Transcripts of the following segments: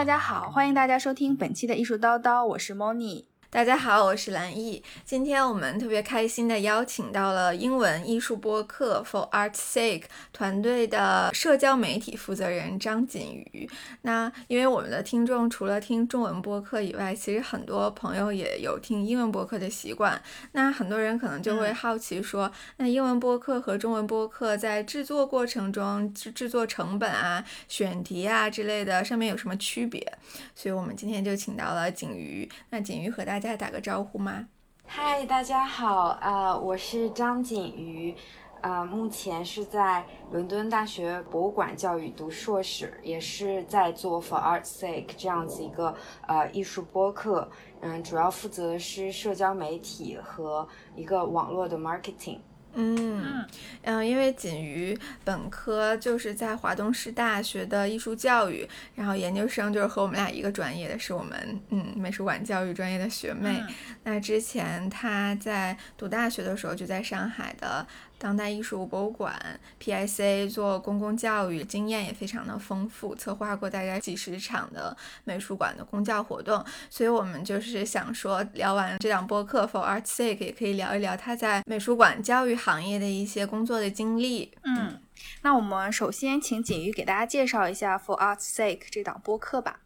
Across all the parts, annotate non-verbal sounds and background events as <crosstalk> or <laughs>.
大家好，欢迎大家收听本期的艺术叨叨，我是 Moni。大家好，我是蓝毅。今天我们特别开心的邀请到了英文艺术播客 For Art's Sake 团队的社交媒体负责人张锦瑜。那因为我们的听众除了听中文播客以外，其实很多朋友也有听英文播客的习惯。那很多人可能就会好奇说，那英文播客和中文播客在制作过程中制制作成本啊、选题啊之类的上面有什么区别？所以我们今天就请到了锦瑜。那锦瑜和大大家打个招呼吗？嗨，大家好，啊，我是张景瑜，呃，目前是在伦敦大学博物馆教育读硕士，也是在做 For Art's Sake 这样子一个呃艺术播客，嗯，主要负责的是社交媒体和一个网络的 marketing。嗯嗯，因为锦瑜本科就是在华东师大学的艺术教育，然后研究生就是和我们俩一个专业的，是我们嗯美术馆教育专业的学妹。那之前她在读大学的时候就在上海的。当代艺术博物馆 （PIC） 做公共教育经验也非常的丰富，策划过大概几十场的美术馆的公教活动。所以，我们就是想说，聊完这档播客 For Art's Sake，也可以聊一聊他在美术馆教育行业的一些工作的经历。嗯，那我们首先请锦瑜给大家介绍一下 For Art's Sake 这档播客吧。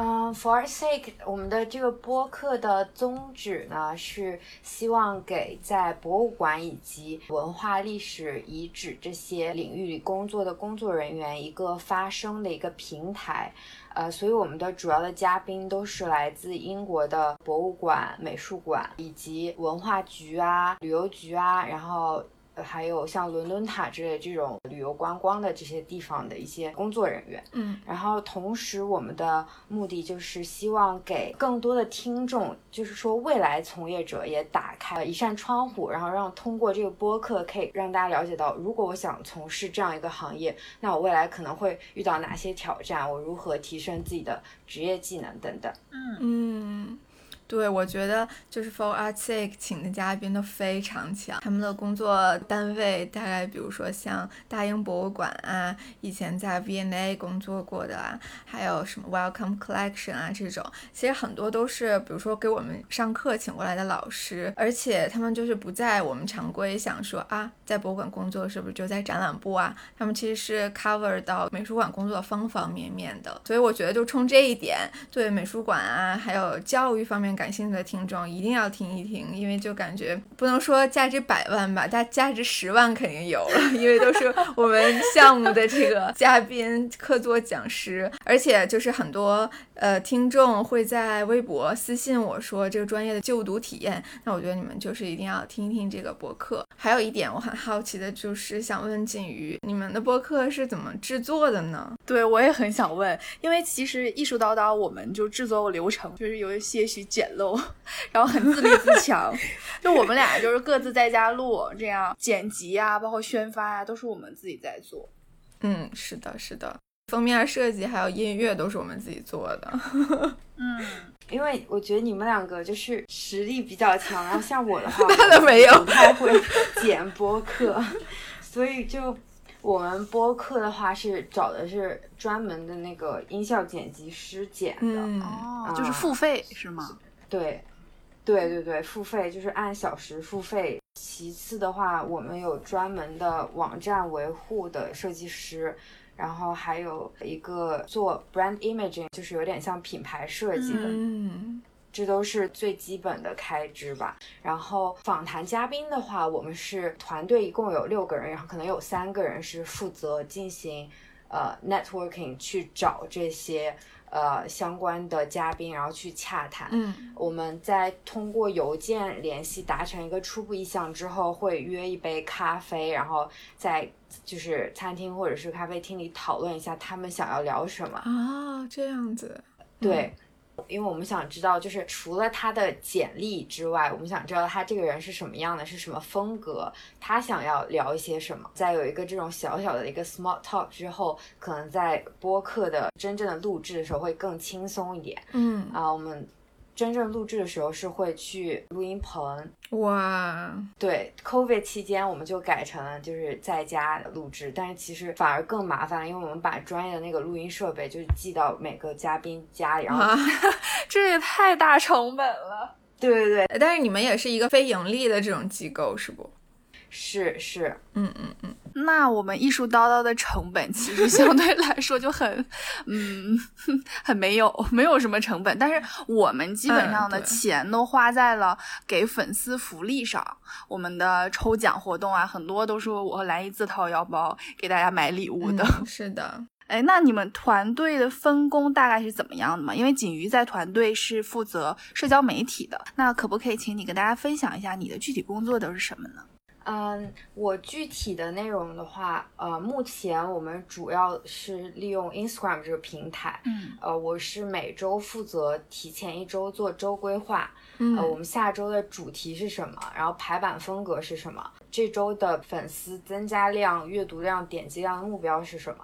嗯，For sake，我们的这个播客的宗旨呢，是希望给在博物馆以及文化历史遗址这些领域里工作的工作人员一个发声的一个平台。呃，所以我们的主要的嘉宾都是来自英国的博物馆、美术馆以及文化局啊、旅游局啊，然后。还有像伦敦塔之类这种旅游观光的这些地方的一些工作人员，嗯，然后同时我们的目的就是希望给更多的听众，就是说未来从业者也打开一扇窗户，然后让通过这个播客可以让大家了解到，如果我想从事这样一个行业，那我未来可能会遇到哪些挑战，我如何提升自己的职业技能等等，嗯。嗯。对，我觉得就是 For Art's Sake 请的嘉宾都非常强，他们的工作单位大概比如说像大英博物馆啊，以前在 V&A 工作过的啊，还有什么 Welcome Collection 啊这种，其实很多都是比如说给我们上课请过来的老师，而且他们就是不在我们常规想说啊，在博物馆工作是不是就在展览部啊？他们其实是 cover 到美术馆工作方方面面的，所以我觉得就冲这一点，对美术馆啊，还有教育方面。感兴趣的听众一定要听一听，因为就感觉不能说价值百万吧，但价值十万肯定有了，因为都是我们项目的这个嘉宾、客座讲师，而且就是很多呃听众会在微博私信我说这个专业的就读体验，那我觉得你们就是一定要听一听这个博客。还有一点我很好奇的就是想问锦瑜，你们的博客是怎么制作的呢？对我也很想问，因为其实艺术叨叨我们就制作流程就是有一些许简。漏，<laughs> 然后很自立自强，就我们俩就是各自在家录，这样剪辑啊，包括宣发啊，都是我们自己在做。嗯，是的，是的，封面设计还有音乐都是我们自己做的。<laughs> 嗯，因为我觉得你们两个就是实力比较强，然后像我的话，<laughs> 没有，不太会剪播客，所以就我们播客的话是找的是专门的那个音效剪辑师剪的，哦，就是付费是吗？对，对对对，付费就是按小时付费。其次的话，我们有专门的网站维护的设计师，然后还有一个做 brand imaging，就是有点像品牌设计的。嗯，这都是最基本的开支吧。然后访谈嘉宾的话，我们是团队一共有六个人，然后可能有三个人是负责进行呃 networking 去找这些。呃，相关的嘉宾，然后去洽谈。嗯，我们在通过邮件联系，达成一个初步意向之后，会约一杯咖啡，然后在就是餐厅或者是咖啡厅里讨论一下他们想要聊什么。啊，这样子。对。因为我们想知道，就是除了他的简历之外，我们想知道他这个人是什么样的，是什么风格，他想要聊一些什么。在有一个这种小小的一个 small talk 之后，可能在播客的真正的录制的时候会更轻松一点。嗯啊，我们真正录制的时候是会去录音棚。哇，对，COVID 期间我们就改成了就是在家录制，但是其实反而更麻烦，因为我们把专业的那个录音设备就是寄到每个嘉宾家里，然后 <laughs> 这也太大成本了。对对对，但是你们也是一个非盈利的这种机构，是不？是是，嗯嗯嗯。那我们艺术叨叨的成本其实相对来说就很，嗯，<laughs> 很没有，没有什么成本。但是我们基本上的钱都花在了给粉丝福利上，我们的抽奖活动啊，很多都是我和蓝姨自掏腰包给大家买礼物的。是的，<laughs> 哎，那你们团队的分工大概是怎么样的嘛？因为锦瑜在团队是负责社交媒体的，那可不可以请你跟大家分享一下你的具体工作都是什么呢？嗯，我具体的内容的话，呃，目前我们主要是利用 Instagram 这个平台，嗯，呃，我是每周负责提前一周做周规划，嗯，呃，我们下周的主题是什么，然后排版风格是什么，这周的粉丝增加量、阅读量、点击量的目标是什么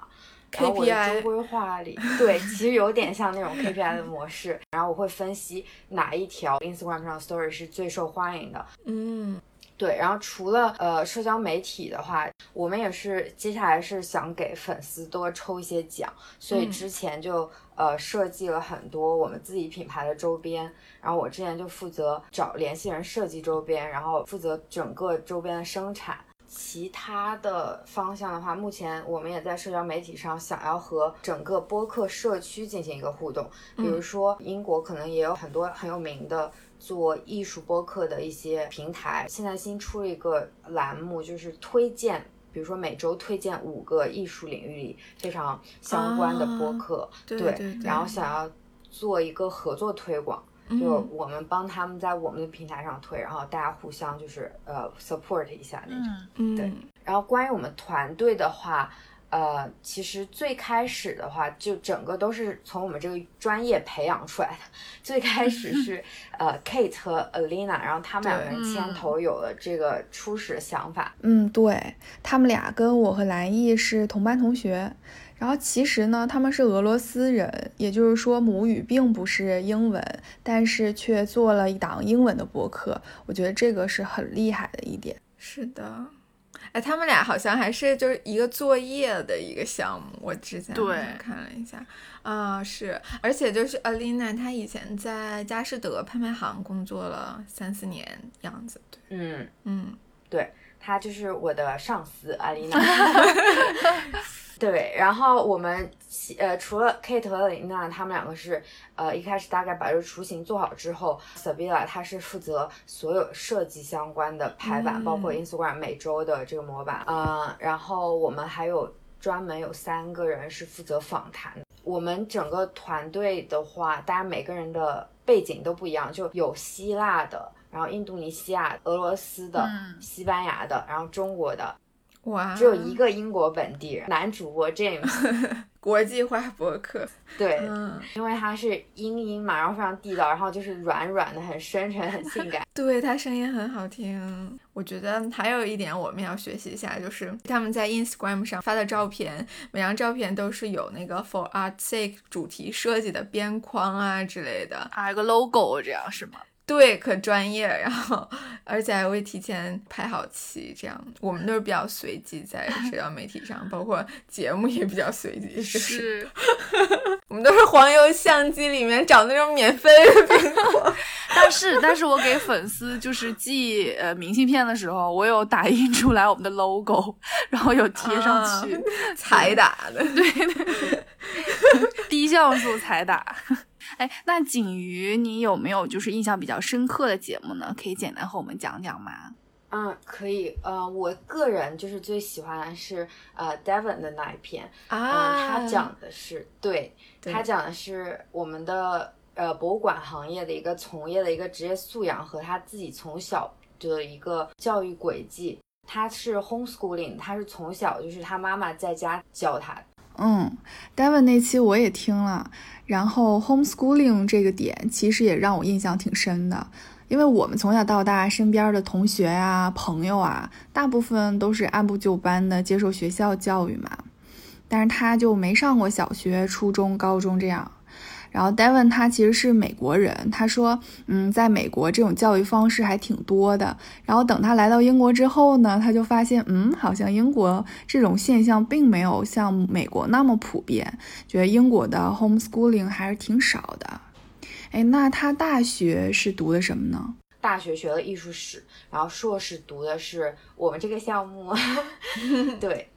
，KPI 周规划里，对，其实有点像那种 KPI 的模式，然后我会分析哪一条 Instagram 上 Story 是最受欢迎的，嗯。对，然后除了呃社交媒体的话，我们也是接下来是想给粉丝多抽一些奖，所以之前就呃设计了很多我们自己品牌的周边，然后我之前就负责找联系人设计周边，然后负责整个周边的生产。其他的方向的话，目前我们也在社交媒体上想要和整个播客社区进行一个互动，比如说英国可能也有很多很有名的。做艺术播客的一些平台，现在新出了一个栏目，就是推荐，比如说每周推荐五个艺术领域里非常相关的播客，对，然后想要做一个合作推广，就我们帮他们在我们的平台上推，然后大家互相就是呃 support 一下那种，对。然后关于我们团队的话。呃，其实最开始的话，就整个都是从我们这个专业培养出来的。<laughs> 最开始是呃，Kate 和 Alina，然后他们两个人牵头有了这个初始的想法。嗯，对他们俩跟我和蓝毅是同班同学，然后其实呢，他们是俄罗斯人，也就是说母语并不是英文，但是却做了一档英文的播客。我觉得这个是很厉害的一点。是的。哎，他们俩好像还是就是一个作业的一个项目，我之前看了一下啊，是，而且就是 Alina，她以前在佳士得拍卖行工作了三四年样子，对，嗯嗯，对，她就是我的上司 Alina。<laughs> 对，然后我们呃，除了 Kate 和琳娜，他们两个是呃，一开始大概把这个雏形做好之后，Sabila 她是负责所有设计相关的排版，包括 Instagram 每周的这个模板，嗯，然后我们还有专门有三个人是负责访谈。我们整个团队的话，大家每个人的背景都不一样，就有希腊的，然后印度尼西亚、俄罗斯的、西班牙的，然后中国的。哇，只有一个英国本地人男主播 James，<laughs> 国际化博客。对，嗯，因为他是英音嘛，然后非常地道，然后就是软软的，很深沉，很性感。<laughs> 对他声音很好听。我觉得还有一点我们要学习一下，就是他们在 Instagram 上发的照片，每张照片都是有那个 For Art Sake 主题设计的边框啊之类的，还有个 logo，这样是吗？对，可专业，然后而且还会提前排好期，这样我们都是比较随机，在社交媒体上，包括节目也比较随机，是，我们都是黄油相机里面找那种免费的苹果，<laughs> 但是但是我给粉丝就是寄呃明信片的时候，我有打印出来我们的 logo，<laughs> 然后有贴上去，彩打的，对对，<laughs> 低像素彩打。哎，那景瑜，你有没有就是印象比较深刻的节目呢？可以简单和我们讲讲吗？嗯，可以。呃，我个人就是最喜欢的是呃 Devon 的那一篇啊，他讲的是对，他讲的是我们的呃博物馆行业的一个从业的一个职业素养和他自己从小的一个教育轨迹。他是 homeschooling，他是从小就是他妈妈在家教他。嗯，David 那期我也听了。然后 homeschooling 这个点其实也让我印象挺深的，因为我们从小到大身边的同学啊、朋友啊，大部分都是按部就班的接受学校教育嘛，但是他就没上过小学、初中、高中这样。然后 Devon 他其实是美国人，他说，嗯，在美国这种教育方式还挺多的。然后等他来到英国之后呢，他就发现，嗯，好像英国这种现象并没有像美国那么普遍，觉得英国的 homeschooling 还是挺少的。哎，那他大学是读的什么呢？大学学了艺术史，然后硕士读的是我们这个项目。<laughs> 对，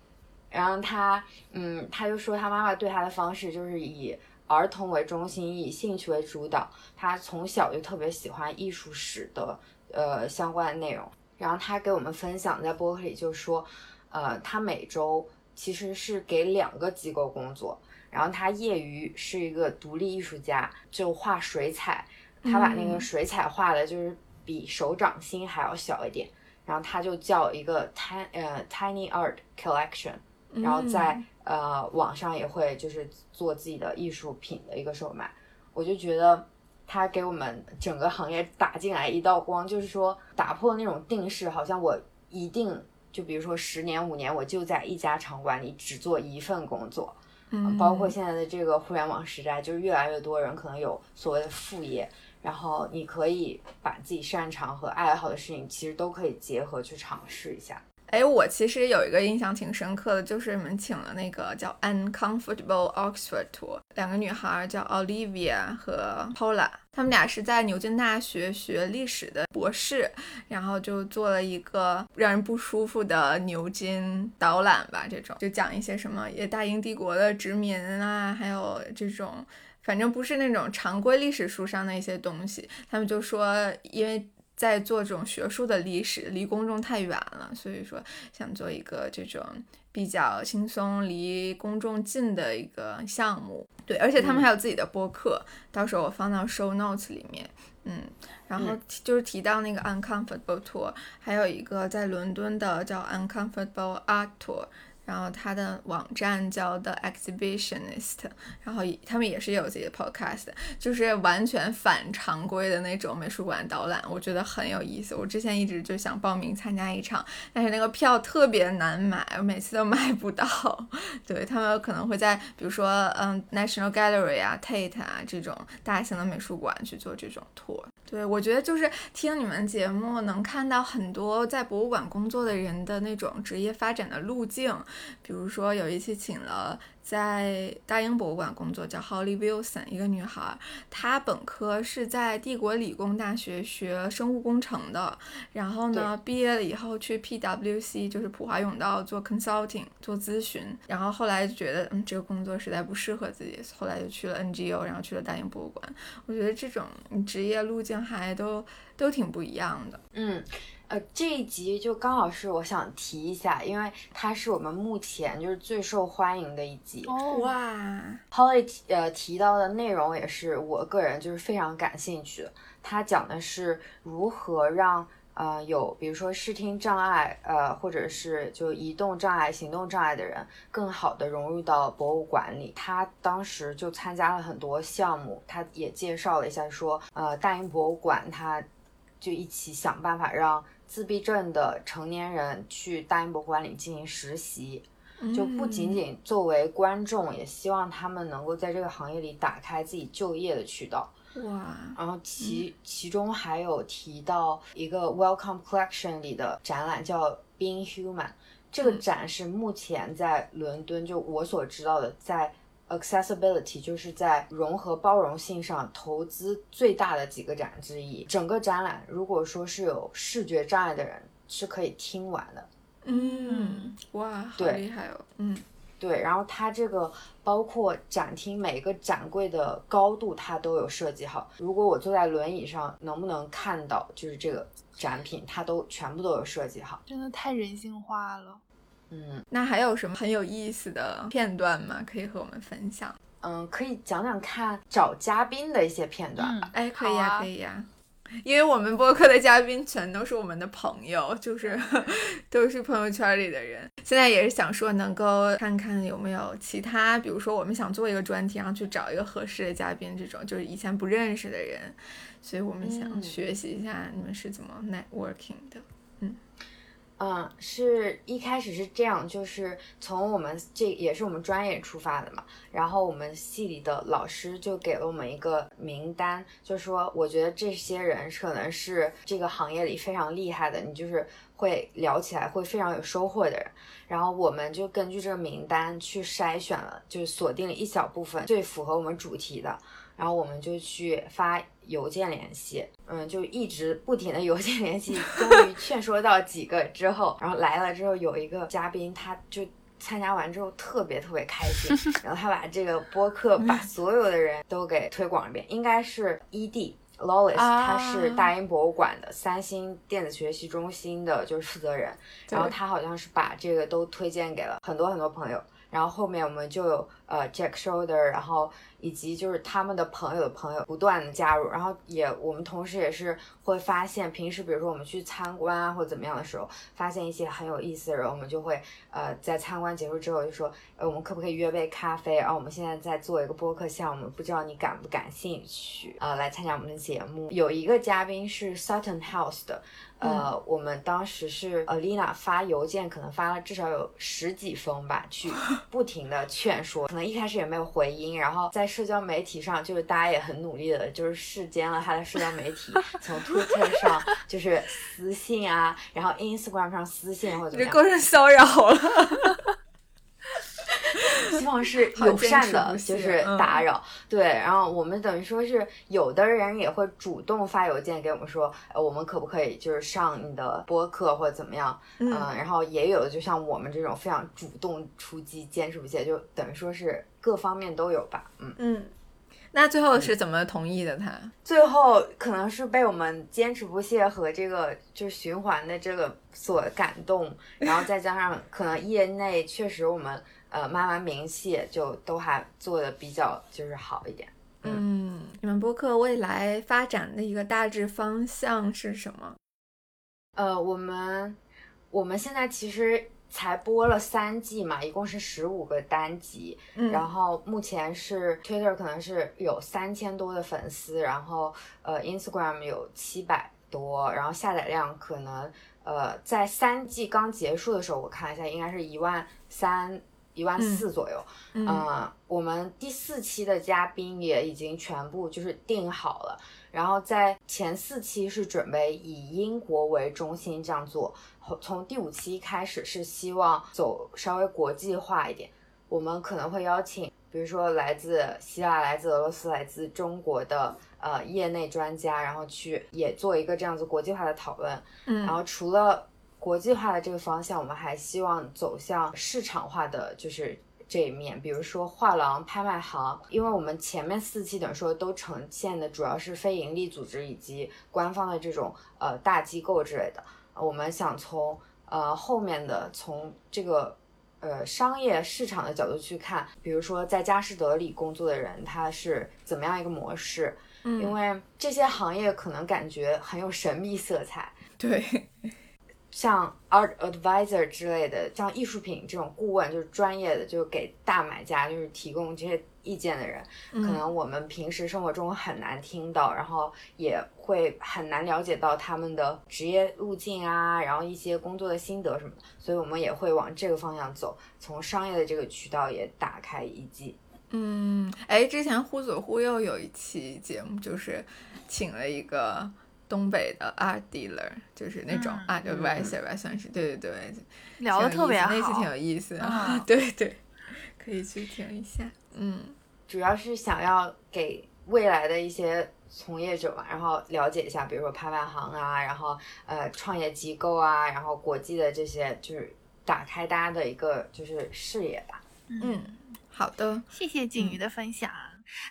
然后他，嗯，他就说他妈妈对他的方式就是以儿童为中心，以兴趣为主导。他从小就特别喜欢艺术史的呃相关的内容。然后他给我们分享在博客里就说，呃，他每周其实是给两个机构工作。然后他业余是一个独立艺术家，就画水彩。他把那个水彩画的，就是比手掌心还要小一点。然后他就叫一个 tiny 呃 tiny art collection。然后在呃网上也会就是做自己的艺术品的一个售卖。我就觉得他给我们整个行业打进来一道光，就是说打破那种定式，好像我一定就比如说十年五年我就在一家场馆里只做一份工作。嗯，包括现在的这个互联网时代，就是越来越多人可能有所谓的副业，然后你可以把自己擅长和爱好的事情，其实都可以结合去尝试一下。哎，我其实有一个印象挺深刻的，就是你们请了那个叫 Uncomfortable Oxford Tour，两个女孩叫 Olivia 和 Paula，她们俩是在牛津大学学历史的博士，然后就做了一个让人不舒服的牛津导览吧，这种就讲一些什么也大英帝国的殖民啊，还有这种反正不是那种常规历史书上的一些东西，他们就说因为。在做这种学术的历史，离公众太远了，所以说想做一个这种比较轻松、离公众近的一个项目。对，而且他们还有自己的播客，到时候我放到 show notes 里面。嗯，然后就是提到那个 uncomfortable tour，还有一个在伦敦的叫 uncomfortable art tour。然后他的网站叫 The Exhibitionist，然后他们也是有自己的 podcast，就是完全反常规的那种美术馆导览，我觉得很有意思。我之前一直就想报名参加一场，但是那个票特别难买，我每次都买不到。<laughs> 对他们可能会在比如说嗯 National Gallery 啊、Tate 啊这种大型的美术馆去做这种 tour。对，我觉得就是听你们节目，能看到很多在博物馆工作的人的那种职业发展的路径。比如说有一期请了。在大英博物馆工作，叫 Holly Wilson，一个女孩。她本科是在帝国理工大学学生物工程的，然后呢，毕业了以后去 PWC，就是普华永道做 consulting，做咨询。然后后来就觉得，嗯，这个工作实在不适合自己，后来就去了 NGO，然后去了大英博物馆。我觉得这种职业路径还都都挺不一样的。嗯。呃，这一集就刚好是我想提一下，因为它是我们目前就是最受欢迎的一集。哦哇，Holly 呃提到的内容也是我个人就是非常感兴趣的。他讲的是如何让呃有比如说视听障碍呃或者是就移动障碍、行动障碍的人更好的融入到博物馆里。他当时就参加了很多项目，他也介绍了一下说，呃，大英博物馆他就一起想办法让。自闭症的成年人去大英博物馆里进行实习，就不仅仅作为观众，也希望他们能够在这个行业里打开自己就业的渠道。哇！然后其其中还有提到一个 Welcome Collection 里的展览叫 Being Human，这个展是目前在伦敦就我所知道的在。Accessibility 就是在融合包容性上投资最大的几个展之一。整个展览，如果说是有视觉障碍的人，是可以听完的。嗯，哇，好厉害哦。嗯，对。然后它这个包括展厅每个展柜的高度，它都有设计好。如果我坐在轮椅上，能不能看到就是这个展品，它都全部都有设计好。真的太人性化了。嗯，那还有什么很有意思的片段吗？可以和我们分享？嗯，可以讲讲看找嘉宾的一些片段。哎，可以呀，可以呀。因为我们播客的嘉宾全都是我们的朋友，就是 <laughs> 都是朋友圈里的人。现在也是想说，能够看看有没有其他，比如说我们想做一个专题，然后去找一个合适的嘉宾，这种就是以前不认识的人，所以我们想学习一下你们是怎么 networking 的。嗯。嗯，是一开始是这样，就是从我们这也是我们专业出发的嘛，然后我们系里的老师就给了我们一个名单，就说我觉得这些人可能是这个行业里非常厉害的，你就是会聊起来会非常有收获的人，然后我们就根据这个名单去筛选了，就是锁定一小部分最符合我们主题的。然后我们就去发邮件联系，嗯，就一直不停的邮件联系，终于劝说到几个之后，然后来了之后有一个嘉宾，他就参加完之后特别特别开心，<laughs> 然后他把这个播客把所有的人都给推广一遍，应该是 ED Lawless，他是大英博物馆的三星电子学习中心的就是负责人，然后他好像是把这个都推荐给了很多很多朋友，然后后面我们就有呃 Jack Shoulder，然后。以及就是他们的朋友的朋友不断的加入，然后也我们同时也是会发现，平时比如说我们去参观啊或者怎么样的时候，发现一些很有意思的人，我们就会呃在参观结束之后就说，呃我们可不可以约杯咖啡？然后我们现在在做一个播客项目，不知道你感不感兴趣？呃来参加我们的节目。有一个嘉宾是 Sutton House 的。呃，我们当时是 Alina 发邮件，可能发了至少有十几封吧，去 <laughs> 不停的劝说，可能一开始也没有回音，然后在社交媒体上，就是大家也很努力的，就是世间了他的社交媒体，从 Twitter 上就是私信啊，然后 Instagram 上私信或者怎么样，构成骚扰了。希望是 <laughs> 友善的，就是打扰。对，然后我们等于说是有的人也会主动发邮件给我们说，呃，我们可不可以就是上你的播客或者怎么样？嗯，然后也有的就像我们这种非常主动出击、坚持不懈，就等于说是各方面都有吧。嗯嗯，那最后是怎么同意的？他最后可能是被我们坚持不懈和这个就是循环的这个所感动，然后再加上可能业内确实我们。呃，慢慢名气就都还做的比较就是好一点。嗯，你们播客未来发展的一个大致方向是什么？呃，我们我们现在其实才播了三季嘛，一共是十五个单集。嗯，然后目前是 Twitter 可能是有三千多的粉丝，然后呃 Instagram 有七百多，然后下载量可能呃在三季刚结束的时候，我看了一下应该是一万三。一万四左右，嗯，我们第四期的嘉宾也已经全部就是定好了，然后在前四期是准备以英国为中心这样做，从第五期开始是希望走稍微国际化一点，我们可能会邀请，比如说来自希腊、来自俄罗斯、来自中国的呃业内专家，然后去也做一个这样子国际化的讨论，嗯，然后除了。国际化的这个方向，我们还希望走向市场化的，就是这一面，比如说画廊、拍卖行，因为我们前面四期等于说都呈现的主要是非盈利组织以及官方的这种呃大机构之类的，我们想从呃后面的从这个呃商业市场的角度去看，比如说在佳士得里工作的人他是怎么样一个模式，嗯，因为这些行业可能感觉很有神秘色彩，对。像 art advisor 之类的，像艺术品这种顾问，就是专业的，就是给大买家就是提供这些意见的人，可能我们平时生活中很难听到，然后也会很难了解到他们的职业路径啊，然后一些工作的心得什么的，所以我们也会往这个方向走，从商业的这个渠道也打开一季。嗯，哎，之前忽左忽右有一期节目，就是请了一个。东北的 art dealer 就是那种 art advisor 吧，算是对对对，聊的特别好，那次挺有意思的，<laughs> 对对，可以去听一下。嗯，主要是想要给未来的一些从业者嘛，然后了解一下，比如说拍卖行啊，然后呃创业机构啊，然后国际的这些，就是打开大家的一个就是视野吧。嗯，好的，谢谢锦瑜的分享。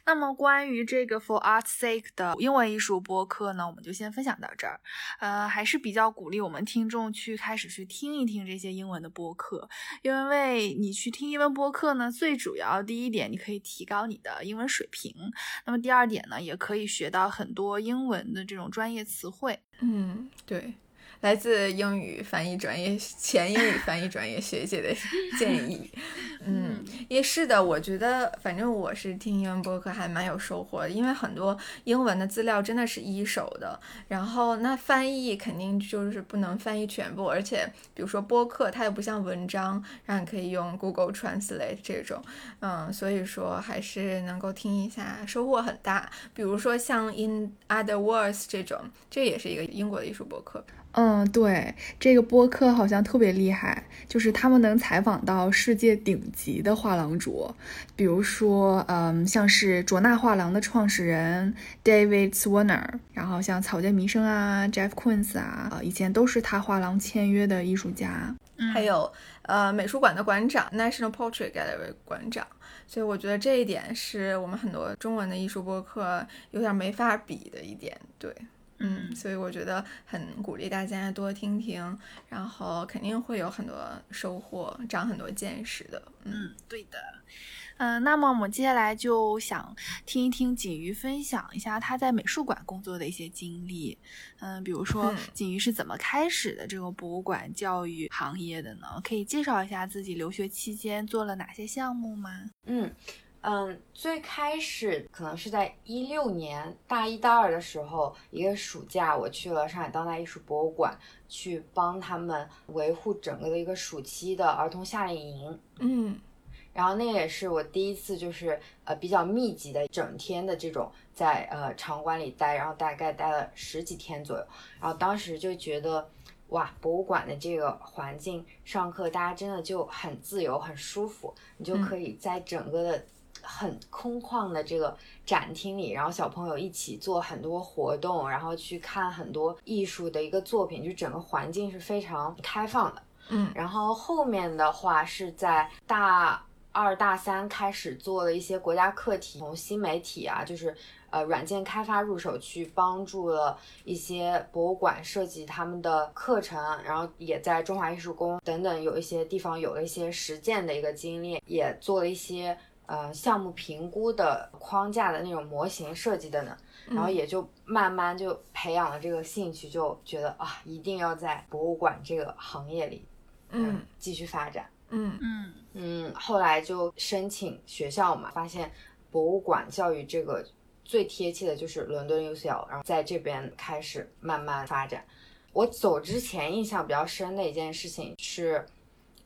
那么关于这个 For Art's Sake 的英文艺术播客呢，我们就先分享到这儿。呃，还是比较鼓励我们听众去开始去听一听这些英文的播客，因为你去听英文播客呢，最主要第一点，你可以提高你的英文水平。那么第二点呢，也可以学到很多英文的这种专业词汇。嗯，对。来自英语翻译专业 <laughs> 前英语翻译专业学姐的建议。嗯，也是的，我觉得反正我是听英文播客还蛮有收获的，因为很多英文的资料真的是一手的，然后那翻译肯定就是不能翻译全部，而且比如说播客，它又不像文章，让你可以用 Google Translate 这种，嗯，所以说还是能够听一下，收获很大。比如说像 In Other Words 这种，这也是一个英国的艺术播客。嗯，对，这个播客好像特别厉害，就是他们能采访到世界顶级的画廊主，比如说，嗯，像是卓纳画廊的创始人 David Swanner，然后像草间弥生啊、Jeff Koons 啊，呃，以前都是他画廊签约的艺术家，还有呃美术馆的馆长 National Portrait Gallery 馆长，所以我觉得这一点是我们很多中文的艺术播客有点没法比的一点，对。嗯，所以我觉得很鼓励大家多听听，然后肯定会有很多收获，长很多见识的。嗯，对的。嗯，那么我们接下来就想听一听锦瑜分享一下他在美术馆工作的一些经历。嗯，比如说锦瑜是怎么开始的这个博物馆教育行业的呢？可以介绍一下自己留学期间做了哪些项目吗？嗯。嗯，最开始可能是在一六年大一、大二的时候，一个暑假，我去了上海当代艺术博物馆，去帮他们维护整个的一个暑期的儿童夏令营。嗯，然后那也是我第一次，就是呃比较密集的整天的这种在呃场馆里待，然后大概待了十几天左右。然后当时就觉得，哇，博物馆的这个环境，上课大家真的就很自由、很舒服，你就可以在整个的。很空旷的这个展厅里，然后小朋友一起做很多活动，然后去看很多艺术的一个作品，就整个环境是非常开放的。嗯，然后后面的话是在大二大三开始做了一些国家课题，从新媒体啊，就是呃软件开发入手，去帮助了一些博物馆设计他们的课程，然后也在中华艺术宫等等有一些地方有了一些实践的一个经历，也做了一些。呃，项目评估的框架的那种模型设计的呢，然后也就慢慢就培养了这个兴趣，就觉得啊，一定要在博物馆这个行业里，嗯，继续发展，嗯嗯嗯，后来就申请学校嘛，发现博物馆教育这个最贴切的就是伦敦 UCL，然后在这边开始慢慢发展。我走之前印象比较深的一件事情是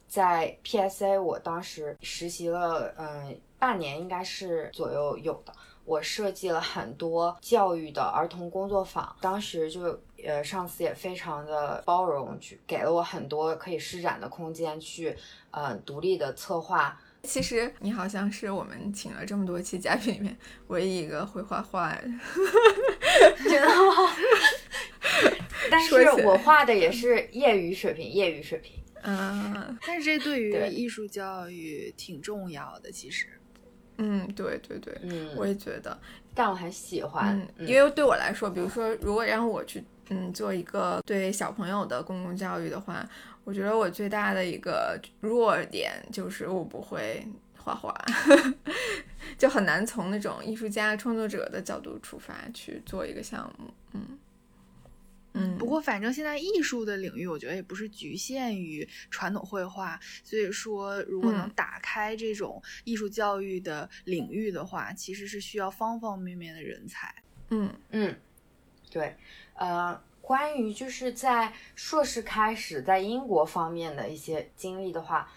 在 PSA，我当时实习了，嗯。半年应该是左右有的。我设计了很多教育的儿童工作坊，当时就呃上司也非常的包容，去给了我很多可以施展的空间，去呃独立的策划。其实你好像是我们请了这么多期嘉宾里面唯一一个会画画的，<laughs> 真的吗？但是我画的也是业余水平，业余水平。嗯，但是这对于艺术教育挺重要的，其实。嗯，对对对，嗯，我也觉得，但我很喜欢，因为对我来说，比如说，如果让我去，嗯，做一个对小朋友的公共教育的话，我觉得我最大的一个弱点就是我不会画画，<laughs> 就很难从那种艺术家创作者的角度出发去做一个项目，嗯。嗯，不过反正现在艺术的领域，我觉得也不是局限于传统绘画，所以说如果能打开这种艺术教育的领域的话，其实是需要方方面面的人才。嗯嗯，对，呃，关于就是在硕士开始在英国方面的一些经历的话，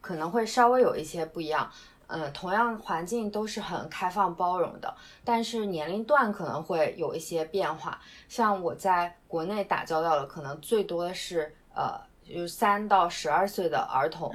可能会稍微有一些不一样。嗯，同样环境都是很开放包容的，但是年龄段可能会有一些变化。像我在国内打交道的，可能最多的是呃，就是三到十二岁的儿童，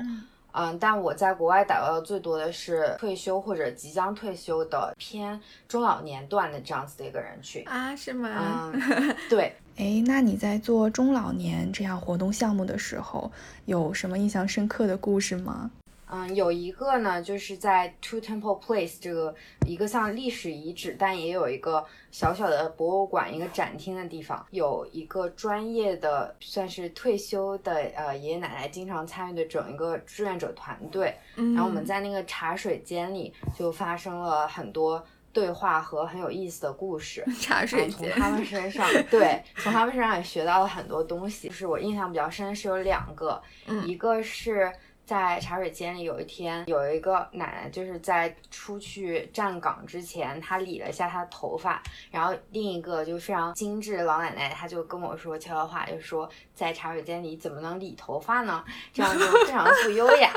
嗯，但我在国外打交道最多的是退休或者即将退休的偏中老年段的这样子的一个人群啊，是吗？嗯，<laughs> 对。哎，那你在做中老年这样活动项目的时候，有什么印象深刻的故事吗？嗯，有一个呢，就是在 Two Temple Place 这个一个像历史遗址，但也有一个小小的博物馆、一个展厅的地方，有一个专业的，算是退休的呃爷爷奶奶经常参与的整一个志愿者团队。然后我们在那个茶水间里就发生了很多对话和很有意思的故事。<laughs> 茶水间，从他们身上，<laughs> 对，从他们身上也学到了很多东西。就是我印象比较深的是有两个，嗯一个是。在茶水间里，有一天有一个奶奶，就是在出去站岗之前，她理了一下她的头发，然后另一个就非常精致的老奶奶，她就跟我说悄悄话，就说在茶水间里怎么能理头发呢？这样就非常的不优雅。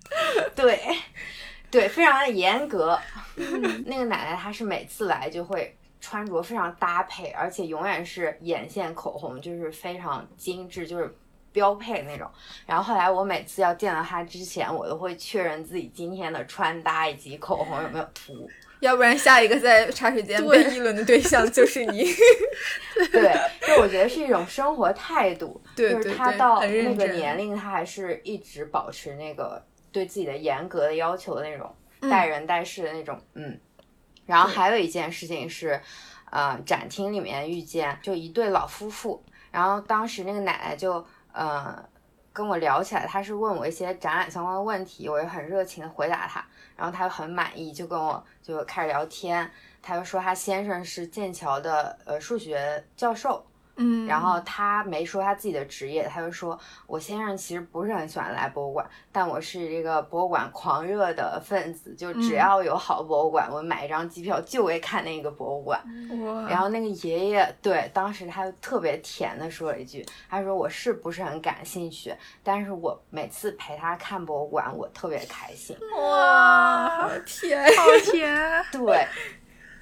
<laughs> 对，对，非常的严格。<laughs> 那个奶奶她是每次来就会穿着非常搭配，而且永远是眼线、口红就是非常精致，就是标配那种。然后后来我每次要见到他之前，我都会确认自己今天的穿搭以及口红有没有涂。<laughs> 要不然下一个在茶水间被议论的对象就是你。<laughs> 对，就我觉得是一种生活态度，<laughs> 对就是对对她到那个年龄，他还是一直保持那个对自己的严格的要求的那种嗯待人待事的那种，嗯。然后还有一件事情是，呃，展厅里面遇见就一对老夫妇，然后当时那个奶奶就呃跟我聊起来，他是问我一些展览相关的问题，我也很热情的回答他，然后他就很满意，就跟我就开始聊天，他就说他先生是剑桥的呃数学教授，嗯，然后他没说他自己的职业，他就说我先生其实不是很喜欢来博物馆，但我是这个博物馆狂热的分子，就只嗯要有好博物馆，我买一张机票就会看那个博物馆。哇，然后那个爷爷对，当时他就特别甜的说了一句，他说我是不是很感兴趣，但是我每次陪他看博物馆，我特别开心。哇，好甜，好甜。对，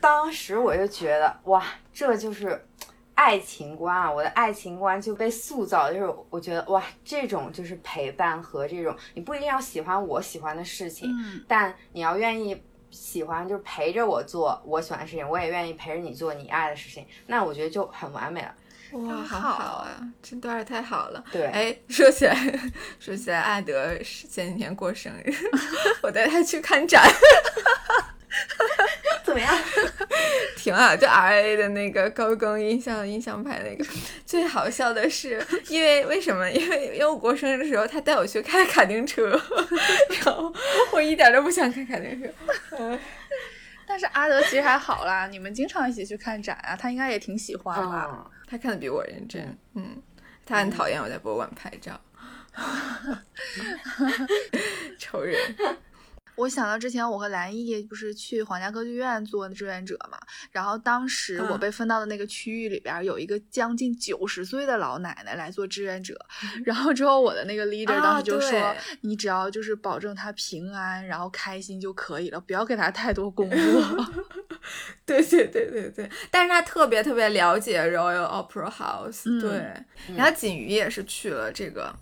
当时我就觉得哇，这就是爱情观啊！我的爱情观就被塑造，就是我觉得哇，这种就是陪伴和这种，你不一定要喜欢我喜欢的事情，嗯，但你要愿意喜欢，就是陪着我做我喜欢的事情，我也愿意陪着你做你爱的事情，那我觉得就很完美了。哇，好好好啊，这段儿太好了。对，哎，说起来，说起来，艾德是前几天过生日，<laughs> 我带他去看展，怎么样？<laughs> 挺好，就 R A 的那个高更音像音像派那个。<laughs> 最好笑的是，因为为什么？因为因为我过生日的时候，他带我去开卡丁车，<laughs> 然后我一点都不想开卡丁车。嗯但是阿德其实还好啦，你们经常一起去看展啊，他应该也挺喜欢吧？嗯，他看的比我认真，嗯，他很讨厌我在博物馆拍照，仇人。我想到之前我和兰艺不是去皇家歌剧院做志愿者嘛，然后当时我嗯。被分到的那个区域里边有一个将近九十岁的老奶奶来做志愿者，然后之后我的那个 leader 啊当时就说，对。你只要就是保证她平安，然后开心就可以了，不要给她太多工作。<laughs> 对对对对对，但是他特别特别了解 Royal Opera House，、嗯。对，嗯。然后锦瑜也是去了这个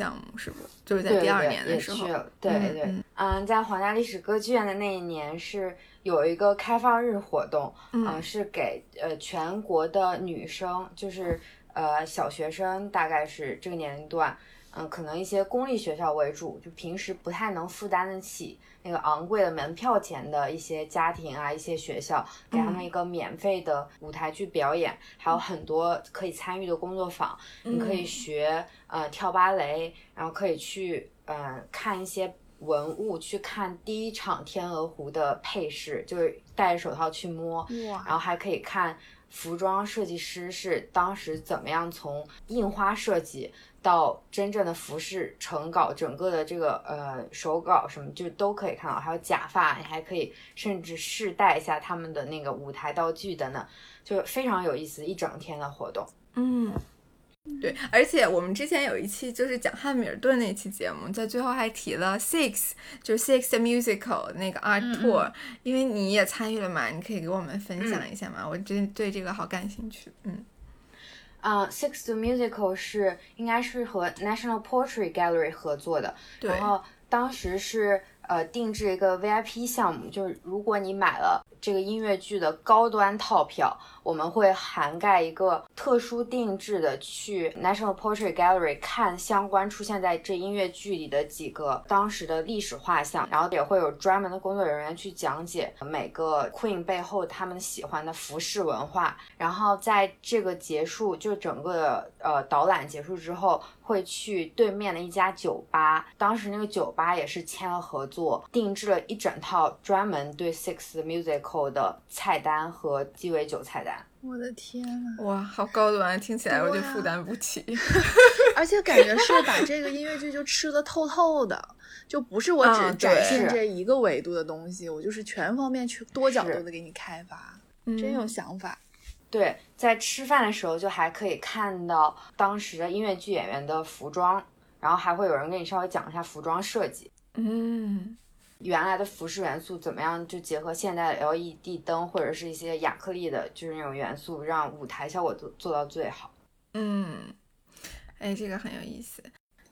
项目，是不是？就是在第二年的时候。对嗯对，嗯。嗯，在皇家历史歌剧院的那一年是有一个开放日活动，嗯。呃是给呃全国的女生，就是呃小学生，大概是这个年龄段，嗯、可能一些公立学校为主，就平时不太能负担得起那个昂贵的门票钱的一些家庭啊，一些学校，给他们一个免费的舞台剧表演，还有很多可以参与的工作坊，你可以嗯。学呃跳芭蕾，然后可以去呃看一些文物，去看第一场天鹅湖的配饰，就是戴着手套去摸，然后还可以看服装设计师是当时怎么样从印花设计到真正的服饰成稿，整个的这个呃手稿什么就都可以看到，还有假发，你还可以甚至试戴一下他们的那个舞台道具等等，就非常有意思，一整天的活动。嗯，对，而且我们之前有一期就是讲汉密尔顿那期节目，在最后还提了 Six，就是 Six the Musical 那个 Art 嗯 Tour，、因为你也参与了嘛，你可以给我们分享一下嘛？我真对这个好感兴趣。嗯嗯、s i x the Musical 是应该是和 National Portrait Gallery 合作的，然后当时是呃定制一个 VIP 项目，就是如果你买了这个音乐剧的高端套票，我们会涵盖一个特殊定制的去 National Portrait Gallery 看相关出现在这音乐剧里的几个当时的历史画像，然后也会有专门的工作人员去讲解每个 Queen 背后他们喜欢的服饰文化。然后在这个结束，就整个呃导览结束之后，会去对面的一家酒吧，当时那个酒吧也是签了合作。定制了一整套专门对 Six music Musical 的菜单和鸡尾酒菜单。我的天呐，哇，好高端，听起来我就对啊负担不起。<laughs> 而且感觉是把这个音乐剧就吃的透透的，就不是我只啊展现这一个维度的东西，我就是全方面去多角度的给你开发，嗯真有想法。对，在吃饭的时候就还可以看到当时的音乐剧演员的服装，然后还会有人给你稍微讲一下服装设计。嗯原来的服饰元素怎么样，就结合现代的 LED 灯或者是一些亚克力的，就是那种元素，让舞台效果做做到最好。嗯，哎，这个很有意思。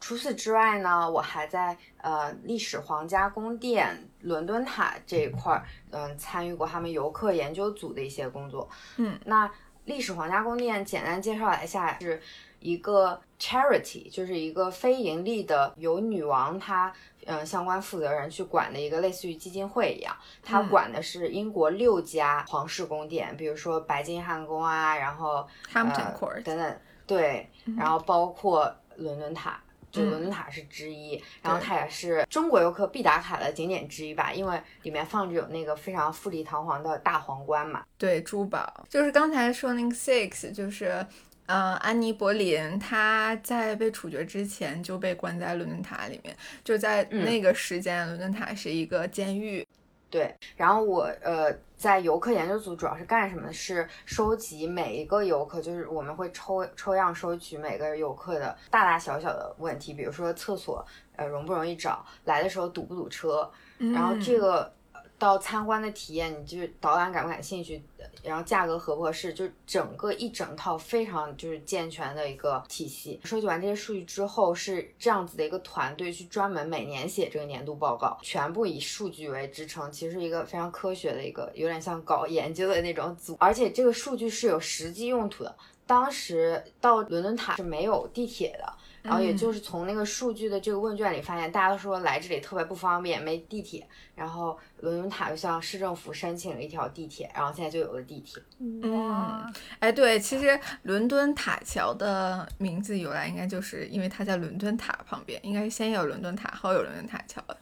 除此之外呢，我还在呃历史皇家宫殿伦敦塔这一块儿，嗯、参与过他们游客研究组的一些工作。嗯，那历史皇家宫殿简单介绍一下，是一个 charity，就是一个非盈利的，由女王她嗯、呃相关负责人去管的一个类似于基金会一样。它嗯管的是英国六家皇室宫殿，比如说白金汉宫啊，然后 Hampton 呃 Court 等等，对，然后包括伦敦塔。就嗯伦敦塔是之一，然后它也是中国游客必打卡的景点之一吧，因为里面放着有那个非常富丽堂皇的大皇冠嘛。对，珠宝就是刚才说那个 Six，就是呃，安妮·柏林她在被处决之前就被关在伦敦塔里面，就在嗯那个时间，伦敦塔是一个监狱。对，然后我呃在游客研究组主要是干什么呢？是收集每一个游客，就是我们会抽抽样收取每个游客的大大小小的问题，比如说厕所呃容不容易找，来的时候堵不堵车，然后这嗯个呃到参观的体验，你就是导览感不感兴趣，然后价格合不合适，就整个一整套非常就是健全的一个体系。收集完这些数据之后，是这样子的一个团队去专门每年写这个年度报告，全部以数据为支撑，其实是一个非常科学的一个，有点像搞研究的那种组，而且这个数据是有实际用途的。当时到伦敦塔是没有地铁的，然后也嗯就是从那个数据的这个问卷里发现，大家都说来这里特别不方便，没地铁。然后伦敦塔就向市政府申请了一条地铁，然后现在就有了地铁。嗯，哎，对，其实伦敦塔桥的名字由来应该就是因为它在伦敦塔旁边，应该是先有伦敦塔，后有伦敦塔桥的。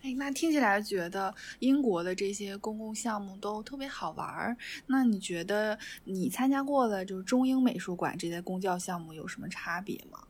哎，那听起来觉得英国的这些公共项目都特别好玩儿。那你觉得你参加过的就是中英美术馆这些公教项目有什么差别吗？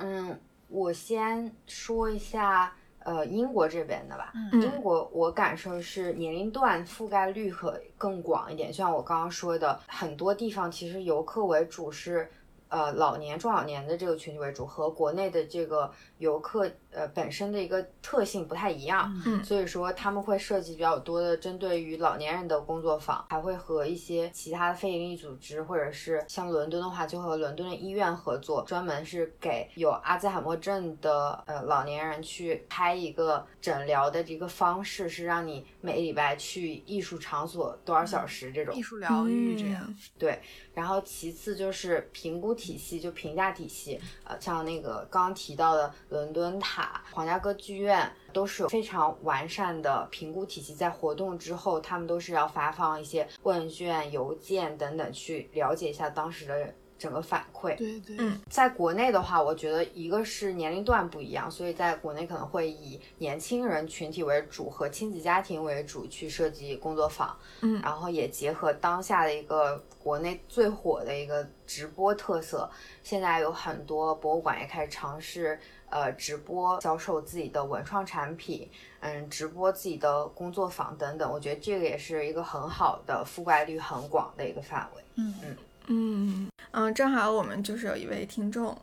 嗯，我先说一下呃英国这边的吧。嗯英国我感受是年龄段覆盖率可更广一点，就像我刚刚说的，很多地方其实游客为主是。呃，老年中老年的这个群体为主，和国内的这个游客呃本身的一个特性不太一样，嗯所以说他们会设计比较多的针对于老年人的工作坊，还会和一些其他的非营利组织，或者是像伦敦的话，就和伦敦的医院合作，专门是给有阿兹海默症的呃老年人去开一个诊疗的这个方式，是让你每礼拜去艺术场所多少小时这种艺。术疗愈这样。嗯对，然后其次就是评估体系，就评价体系，呃，像那个刚刚提到的伦敦塔、皇家歌剧院，都是有非常完善的评估体系。在活动之后，他们都是要发放一些问卷、邮件等等，去了解一下当时的整个反馈。对对，嗯在国内的话，我觉得一个是年龄段不一样，所以在国内可能会以年轻人群体为主和亲子家庭为主去设计工作坊，嗯然后也结合当下的一个国内最火的一个直播特色，现在有很多博物馆也开始尝试呃直播销售自己的文创产品，嗯，直播自己的工作坊等等，我觉得这个也是一个很好的覆盖率很广的一个范围。嗯嗯嗯嗯，正好我们就是有一位听众。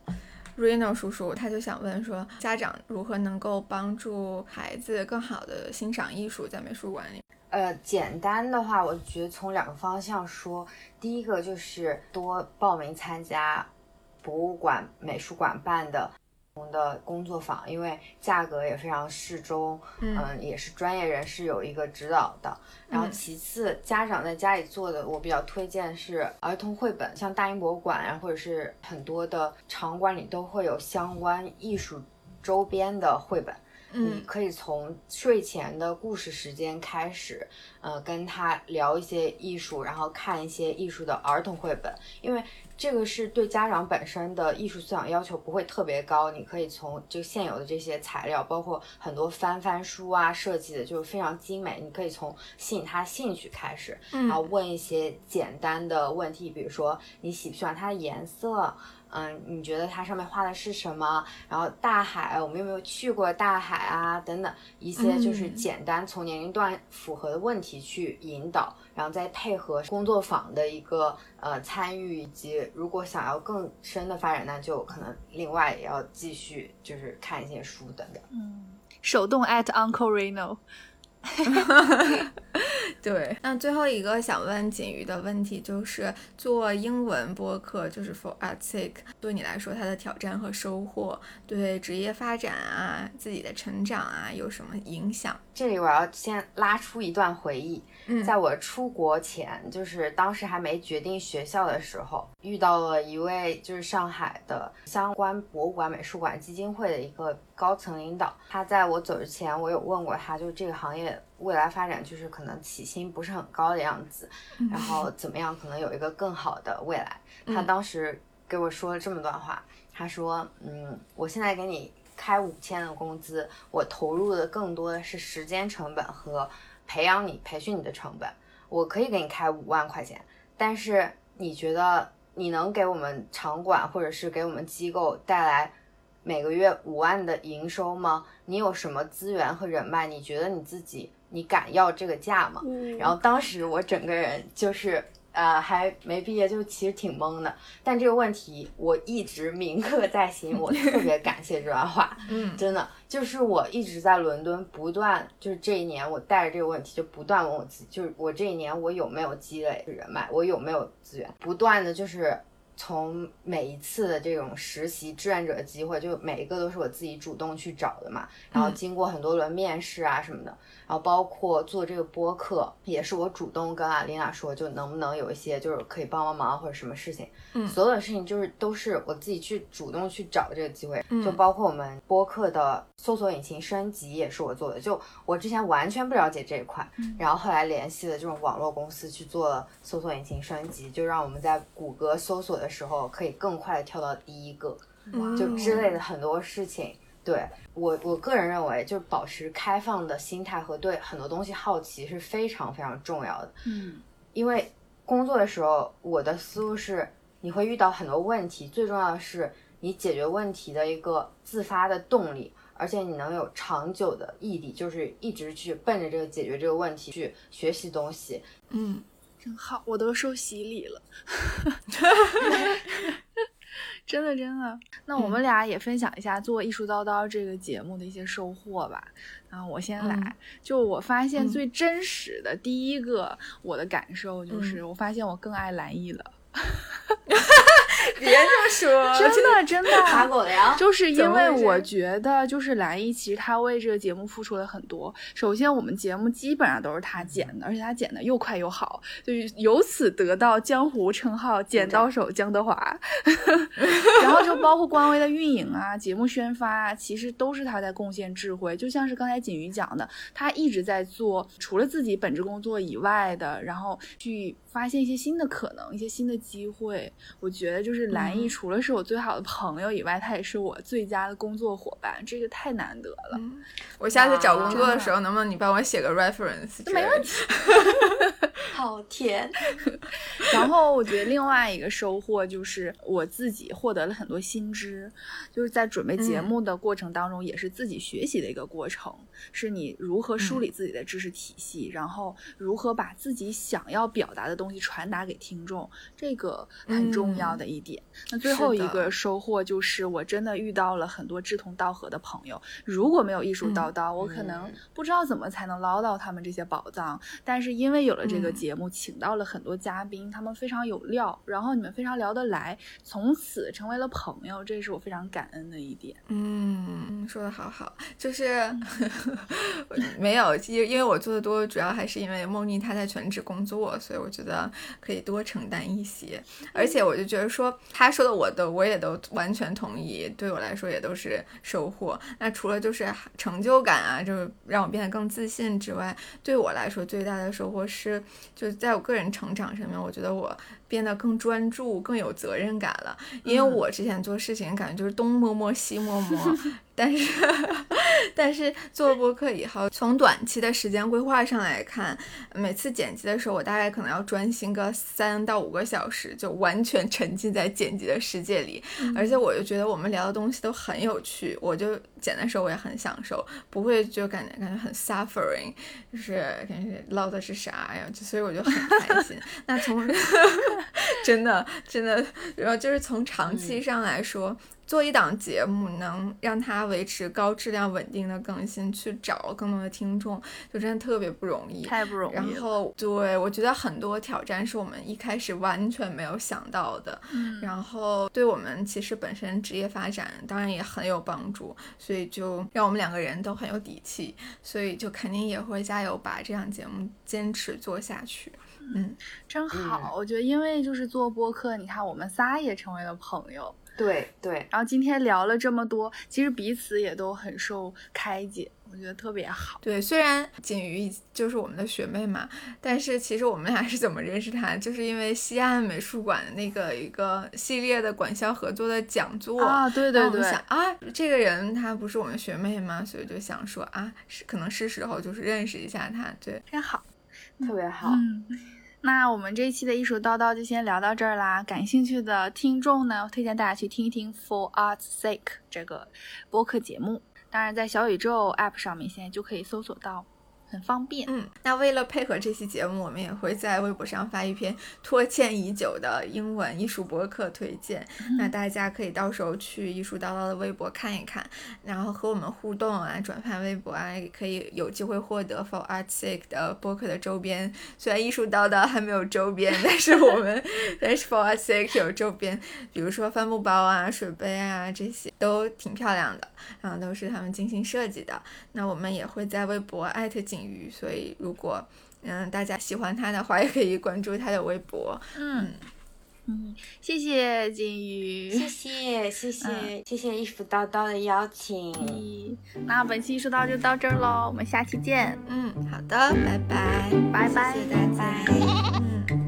Reno 叔叔他就想问说，家长如何能够帮助孩子更好的欣赏艺术，在美术馆里？呃，简单的话，我觉得从两个方向说，第一个就是多报名参加博物馆、美术馆办的的工作坊，因为价格也非常适中，嗯嗯，也是专业人士有一个指导的。然后嗯其次，家长在家里做的，我比较推荐是儿童绘本，像大英博物馆啊，或者是很多的场馆里都会有相关艺术周边的绘本。你嗯可以从睡前的故事时间开始，呃，跟他聊一些艺术，然后看一些艺术的儿童绘本，因为这个是对家长本身的艺术素养要求不会特别高，你可以从就现有的这些材料，包括很多翻翻书啊，设计的就是非常精美，你可以从吸引他兴趣开始，然后问一些简单的问题，比如说你喜不喜欢它的颜色。嗯，你觉得它上面画的是什么？然后大海，我们有没有去过大海啊？等等一些就是简单从年龄段符合的问题去引导，然后再配合工作坊的一个呃参与，以及如果想要更深的发展，那就可能另外也要继续就是看一些书等等。嗯，手动 at Uncle Reno。<laughs> 对，那最后一个想问锦瑜的问题就是，做英文播客就是 For a sick 对你来说它的挑战和收获，对职业发展啊、自己的成长啊有什么影响？这里我要先拉出一段回忆，在我出国前，就是当时还没决定学校的时候，遇到了一位就是上海的相关博物馆、美术馆基金会的一个高层领导。他在我走之前，我有问过他，就这个行业未来发展就是可能起薪不是很高的样子，然后怎么样可能有一个更好的未来。他当时给我说了这么段话，他说：“嗯，我现在给你。”开五千的工资，我投入的更多的是时间成本和培养你、培训你的成本。我可以给你开五万块钱，但是你觉得你能给我们场馆或者是给我们机构带来每个月五万的营收吗？你有什么资源和人脉？你觉得你自己你敢要这个价吗？然后当时我整个人就是。呃，还没毕业就其实挺懵的，但这个问题我一直铭刻在心，我特别感谢这段话，嗯，真的就是我一直在伦敦不断，就是这一年我带着这个问题就不断问我自己，就是我这一年我有没有积累人脉，我有没有资源，不断的就是从每一次的这种实习志愿者的机会，就每一个都是我自己主动去找的嘛，然后经过很多轮面试啊什么的。然后包括做这个播客，也是我主动跟阿琳娜说，就能不能有一些就是可以帮帮忙或者什么事情，嗯，所有的事情就是都是我自己去主动去找这个机会，就包括我们播客的搜索引擎升级也是我做的，就我之前完全不了解这一块，然后后来联系了这种网络公司去做搜索引擎升级，就让我们在谷歌搜索的时候可以更快的跳到第一个，就之类的很多事情。对我，我个人认为，就是保持开放的心态和对很多东西好奇是非常非常重要的。嗯，因为工作的时候，我的思路是，你会遇到很多问题，最重要的是你解决问题的一个自发的动力，而且你能有长久的毅力，就是一直去奔着这个解决这个问题去学习东西。嗯，真好，我都受洗礼了。<laughs> 真的真的，那我们俩也分享一下做艺术叨叨这个节目的一些收获吧。然后我先来，就我发现最真实的第一个我的感受就是，我发现我更爱蓝艺了。<laughs> <laughs> 别这么说，真的真的，<laughs> 打狗粮，就是因为我觉得，就是蓝一其实他为这个节目付出了很多。首先，我们节目基本上都是他剪的，而且他剪的又快又好，就由此得到江湖称号“剪刀手江德华 <laughs> ”。然后就包括官微的运营啊、节目宣发啊，其实都是他在贡献智慧。就像是刚才锦瑜讲的，他一直在做除了自己本职工作以外的，然后去。发现一些新的可能，一些新的机会。我觉得就是蓝易，除了是我最好的朋友以外，他也是我最佳的工作伙伴。这个太难得了。我下次找工作的时候，能不能你帮我写个 reference？没问题。<laughs> 好甜。<laughs> 然后我觉得另外一个收获就是我自己获得了很多新知，就是在准备节目的过程当中，也是自己学习的一个过程。是你如何梳理自己的知识体系，然后如何把自己想要表达的东西传达给听众，这个很重要的一点。那最后一个收获就是，我真的遇到了很多志同道合的朋友。如果没有艺术叨叨，我可能不知道怎么才能捞到他们这些宝藏。但是因为有了这个节目，请到了很多嘉宾，他们非常有料，然后你们非常聊得来，从此成为了朋友，这是我非常感恩的一点。嗯，说的好好，就是。<laughs> 没有，因因为我做的多，主要还是因为梦妮她在全职工作，所以我觉得可以多承担一些。而且我就觉得说，她说的我的我也都完全同意，对我来说也都是收获。那除了就是成就感啊，就是让我变得更自信之外，对我来说最大的收获是，就是在我个人成长上面，我觉得我变得更专注、更有责任感了。因为我之前做事情感觉就是东摸摸西摸摸，<laughs> 但是但是做了播客以后，从短期的时间规划上来看，每次剪辑的时候，我大概可能要专心个三到五个小时，就完全沉浸在剪辑的世界里。而且我就觉得我们聊的东西都很有趣，我就剪的时候我也很享受，不会就感觉感觉很 suffering，就是感觉唠的是啥呀？就所以我就很开心。那从 <laughs> 真的真的，然后就是从长期上来说，做一档节目能让它维持高质量、稳定的更新，去找更多的听众，就真的特别不容易，太不容易。然后，对我觉得很多挑战是我们一开始完全没有想到的，嗯，然后对我们其实本身职业发展当然也很有帮助，所以就让我们两个人都很有底气，所以就肯定也会加油把这档节目坚持做下去。嗯，真好，我觉得因为就是做播客，你看我们仨也成为了朋友，对对，然后今天聊了这么多，其实彼此也都很受开解，我觉得特别好。对，虽然锦瑜就是我们的学妹嘛，但是其实我们俩是怎么认识她，就是因为西岸美术馆的那个一个系列的管校合作的讲座啊，对对对，想啊，这个人她不是我们学妹吗？所以就想说啊，是可能是时候就是认识一下她，对，真好，特别好。嗯。那我们这一期的艺术叨叨就先聊到这儿啦。感兴趣的听众呢，推荐大家去听一听《For Art's Sake》这个播客节目。当然，在小宇宙 App 上面现在就可以搜索到。很方便，嗯，那为了配合这期节目，我们也会在微博上发一篇拖欠已久的英文艺术博客推荐，那大家可以到时候去艺术叨叨的微博看一看，然后和我们互动啊，转发微博啊，也可以有机会获得 For Art Sake 的博客的周边。虽然艺术叨叨还没有周边，但是我们 <laughs> 但是 For Art Sake 有周边，比如说帆布包啊、水杯啊这些都挺漂亮的，然后都是他们精心设计的。那我们也会在微博艾特景鱼，所以如果嗯大家喜欢他的话，<laughs> 也可以关注他的微博。嗯嗯，谢谢金鱼，谢谢谢谢谢谢衣服叨叨的邀请。那本期艺术叨就到这儿喽，我们下期见。嗯，好的，拜拜，拜拜，谢谢大家。